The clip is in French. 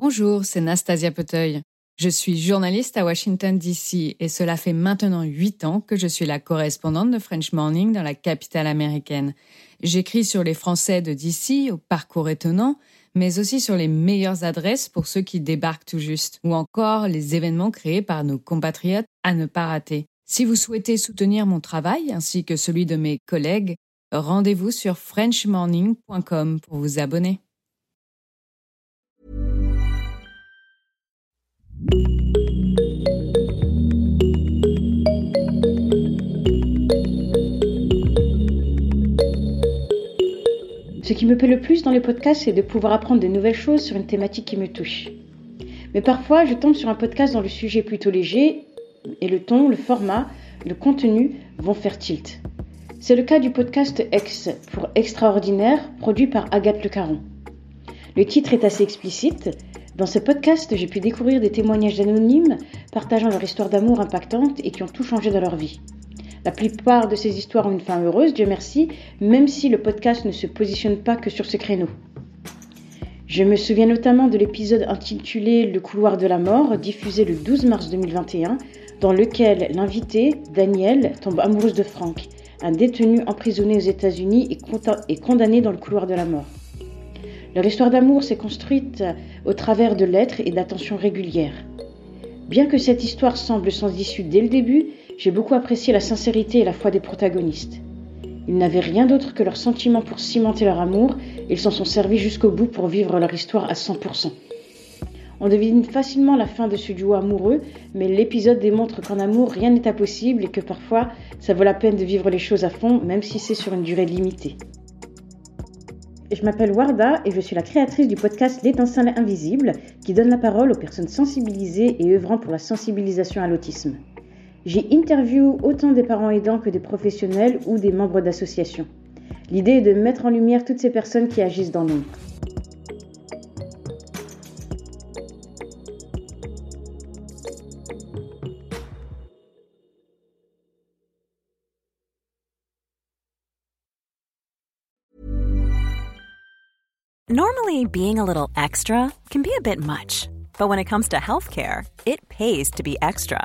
Bonjour, c'est Nastasia Poteuil. Je suis journaliste à Washington, D.C. et cela fait maintenant huit ans que je suis la correspondante de French Morning dans la capitale américaine. J'écris sur les Français de D.C. au parcours étonnant, mais aussi sur les meilleures adresses pour ceux qui débarquent tout juste, ou encore les événements créés par nos compatriotes à ne pas rater. Si vous souhaitez soutenir mon travail ainsi que celui de mes collègues, rendez-vous sur frenchmorning.com pour vous abonner. Ce qui me plaît le plus dans les podcasts, c'est de pouvoir apprendre de nouvelles choses sur une thématique qui me touche. Mais parfois, je tombe sur un podcast dont le sujet est plutôt léger et le ton, le format, le contenu vont faire tilt. C'est le cas du podcast X pour Extraordinaire, produit par Agathe Le Caron. Le titre est assez explicite. Dans ce podcast, j'ai pu découvrir des témoignages anonymes partageant leur histoire d'amour impactante et qui ont tout changé dans leur vie. La plupart de ces histoires ont une fin heureuse, Dieu merci, même si le podcast ne se positionne pas que sur ce créneau. Je me souviens notamment de l'épisode intitulé Le couloir de la mort, diffusé le 12 mars 2021, dans lequel l'invité, Daniel, tombe amoureuse de Frank, un détenu emprisonné aux États-Unis et condamné dans le couloir de la mort. Leur histoire d'amour s'est construite au travers de lettres et d'attentions régulières. Bien que cette histoire semble sans issue dès le début, j'ai beaucoup apprécié la sincérité et la foi des protagonistes. Ils n'avaient rien d'autre que leur sentiment pour cimenter leur amour et ils s'en sont servis jusqu'au bout pour vivre leur histoire à 100%. On devine facilement la fin de ce duo amoureux, mais l'épisode démontre qu'en amour, rien n'est impossible et que parfois, ça vaut la peine de vivre les choses à fond, même si c'est sur une durée limitée. Je m'appelle Warda et je suis la créatrice du podcast L'étincelle invisible qui donne la parole aux personnes sensibilisées et œuvrant pour la sensibilisation à l'autisme. J'ai interviewé autant des parents aidants que des professionnels ou des membres d'associations. L'idée est de mettre en lumière toutes ces personnes qui agissent dans l'ombre. Normally, being a little extra can be a bit much, but when it comes to healthcare, it pays to be extra.